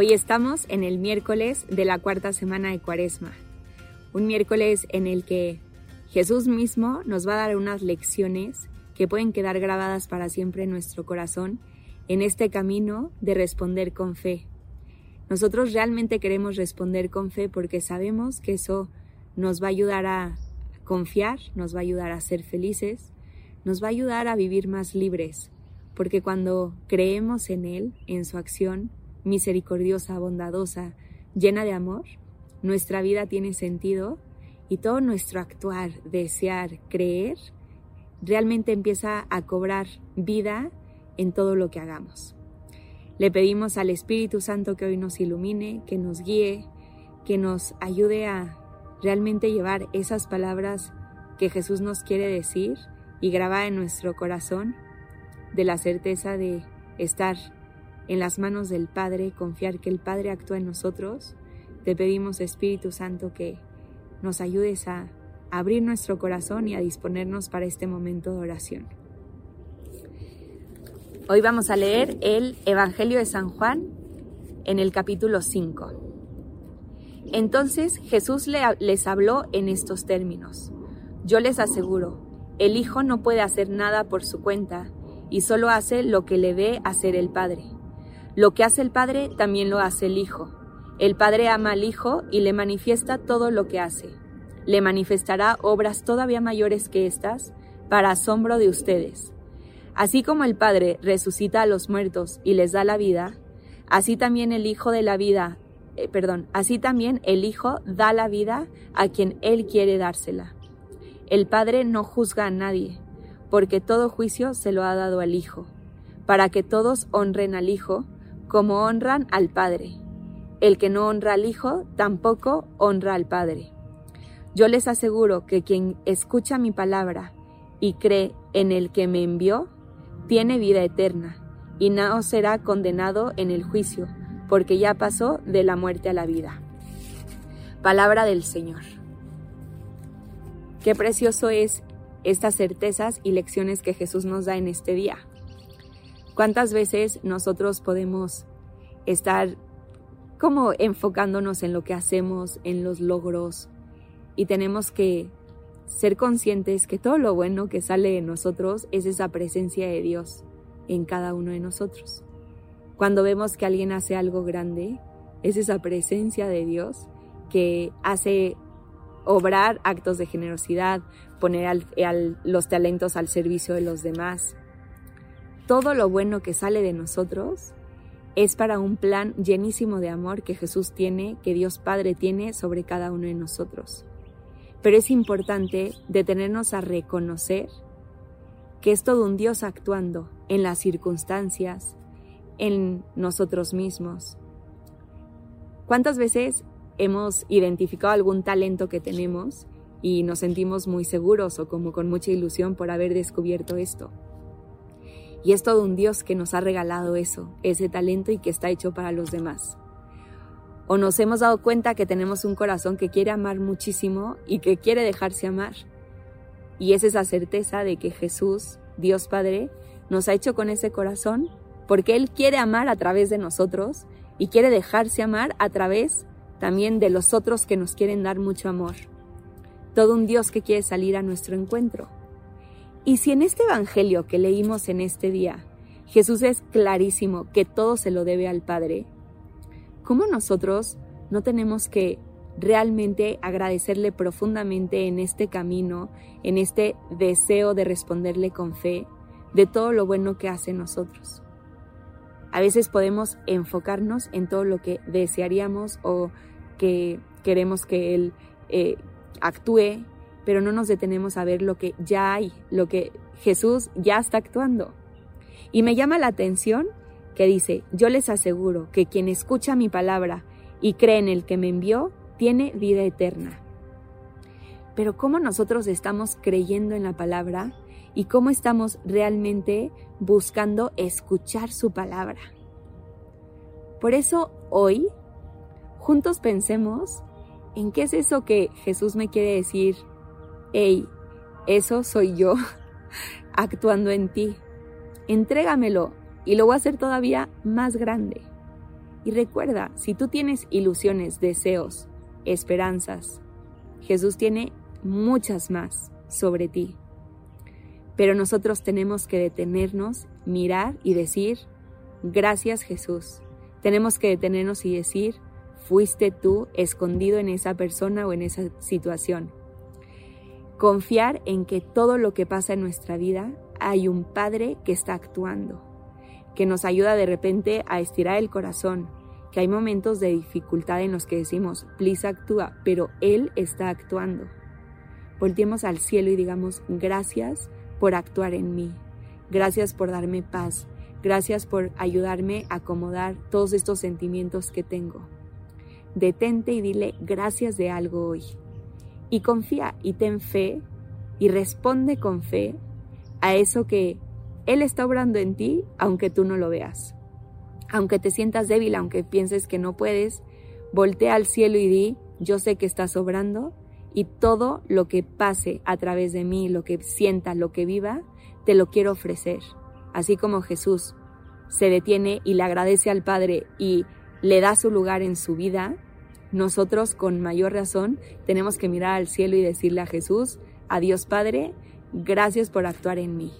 Hoy estamos en el miércoles de la cuarta semana de Cuaresma, un miércoles en el que Jesús mismo nos va a dar unas lecciones que pueden quedar grabadas para siempre en nuestro corazón en este camino de responder con fe. Nosotros realmente queremos responder con fe porque sabemos que eso nos va a ayudar a confiar, nos va a ayudar a ser felices, nos va a ayudar a vivir más libres, porque cuando creemos en Él, en su acción, misericordiosa, bondadosa, llena de amor, nuestra vida tiene sentido y todo nuestro actuar, desear, creer, realmente empieza a cobrar vida en todo lo que hagamos. Le pedimos al Espíritu Santo que hoy nos ilumine, que nos guíe, que nos ayude a realmente llevar esas palabras que Jesús nos quiere decir y grabar en nuestro corazón de la certeza de estar en las manos del Padre, confiar que el Padre actúa en nosotros, te pedimos Espíritu Santo que nos ayudes a abrir nuestro corazón y a disponernos para este momento de oración. Hoy vamos a leer el Evangelio de San Juan en el capítulo 5. Entonces Jesús les habló en estos términos. Yo les aseguro, el Hijo no puede hacer nada por su cuenta y solo hace lo que le ve hacer el Padre lo que hace el Padre también lo hace el Hijo. El Padre ama al Hijo y le manifiesta todo lo que hace. Le manifestará obras todavía mayores que estas, para asombro de ustedes. Así como el Padre resucita a los muertos y les da la vida, así también el Hijo de la vida, eh, perdón, así también el Hijo da la vida a quien Él quiere dársela. El Padre no juzga a nadie, porque todo juicio se lo ha dado al Hijo, para que todos honren al Hijo, como honran al Padre. El que no honra al Hijo tampoco honra al Padre. Yo les aseguro que quien escucha mi palabra y cree en el que me envió, tiene vida eterna, y no será condenado en el juicio, porque ya pasó de la muerte a la vida. Palabra del Señor. Qué precioso es estas certezas y lecciones que Jesús nos da en este día. ¿Cuántas veces nosotros podemos estar como enfocándonos en lo que hacemos, en los logros, y tenemos que ser conscientes que todo lo bueno que sale de nosotros es esa presencia de Dios en cada uno de nosotros. Cuando vemos que alguien hace algo grande, es esa presencia de Dios que hace obrar actos de generosidad, poner los talentos al servicio de los demás, todo lo bueno que sale de nosotros es para un plan llenísimo de amor que Jesús tiene, que Dios Padre tiene sobre cada uno de nosotros. Pero es importante detenernos a reconocer que es todo un Dios actuando en las circunstancias, en nosotros mismos. ¿Cuántas veces hemos identificado algún talento que tenemos y nos sentimos muy seguros o como con mucha ilusión por haber descubierto esto? Y es todo un Dios que nos ha regalado eso, ese talento y que está hecho para los demás. O nos hemos dado cuenta que tenemos un corazón que quiere amar muchísimo y que quiere dejarse amar. Y es esa certeza de que Jesús, Dios Padre, nos ha hecho con ese corazón porque Él quiere amar a través de nosotros y quiere dejarse amar a través también de los otros que nos quieren dar mucho amor. Todo un Dios que quiere salir a nuestro encuentro. Y si en este Evangelio que leímos en este día, Jesús es clarísimo que todo se lo debe al Padre, ¿cómo nosotros no tenemos que realmente agradecerle profundamente en este camino, en este deseo de responderle con fe, de todo lo bueno que hace nosotros? A veces podemos enfocarnos en todo lo que desearíamos o que queremos que Él eh, actúe pero no nos detenemos a ver lo que ya hay, lo que Jesús ya está actuando. Y me llama la atención que dice, yo les aseguro que quien escucha mi palabra y cree en el que me envió, tiene vida eterna. Pero ¿cómo nosotros estamos creyendo en la palabra y cómo estamos realmente buscando escuchar su palabra? Por eso hoy, juntos pensemos en qué es eso que Jesús me quiere decir hey, eso soy yo actuando en ti. Entrégamelo y lo voy a hacer todavía más grande. Y recuerda, si tú tienes ilusiones, deseos, esperanzas, Jesús tiene muchas más sobre ti. Pero nosotros tenemos que detenernos, mirar y decir, gracias Jesús. Tenemos que detenernos y decir, fuiste tú escondido en esa persona o en esa situación. Confiar en que todo lo que pasa en nuestra vida hay un Padre que está actuando, que nos ayuda de repente a estirar el corazón, que hay momentos de dificultad en los que decimos, please actúa, pero Él está actuando. Volteemos al cielo y digamos, gracias por actuar en mí. Gracias por darme paz. Gracias por ayudarme a acomodar todos estos sentimientos que tengo. Detente y dile gracias de algo hoy. Y confía y ten fe y responde con fe a eso que Él está obrando en ti, aunque tú no lo veas. Aunque te sientas débil, aunque pienses que no puedes, voltea al cielo y di, yo sé que estás obrando y todo lo que pase a través de mí, lo que sienta, lo que viva, te lo quiero ofrecer. Así como Jesús se detiene y le agradece al Padre y le da su lugar en su vida, nosotros con mayor razón tenemos que mirar al cielo y decirle a Jesús, adiós Padre, gracias por actuar en mí.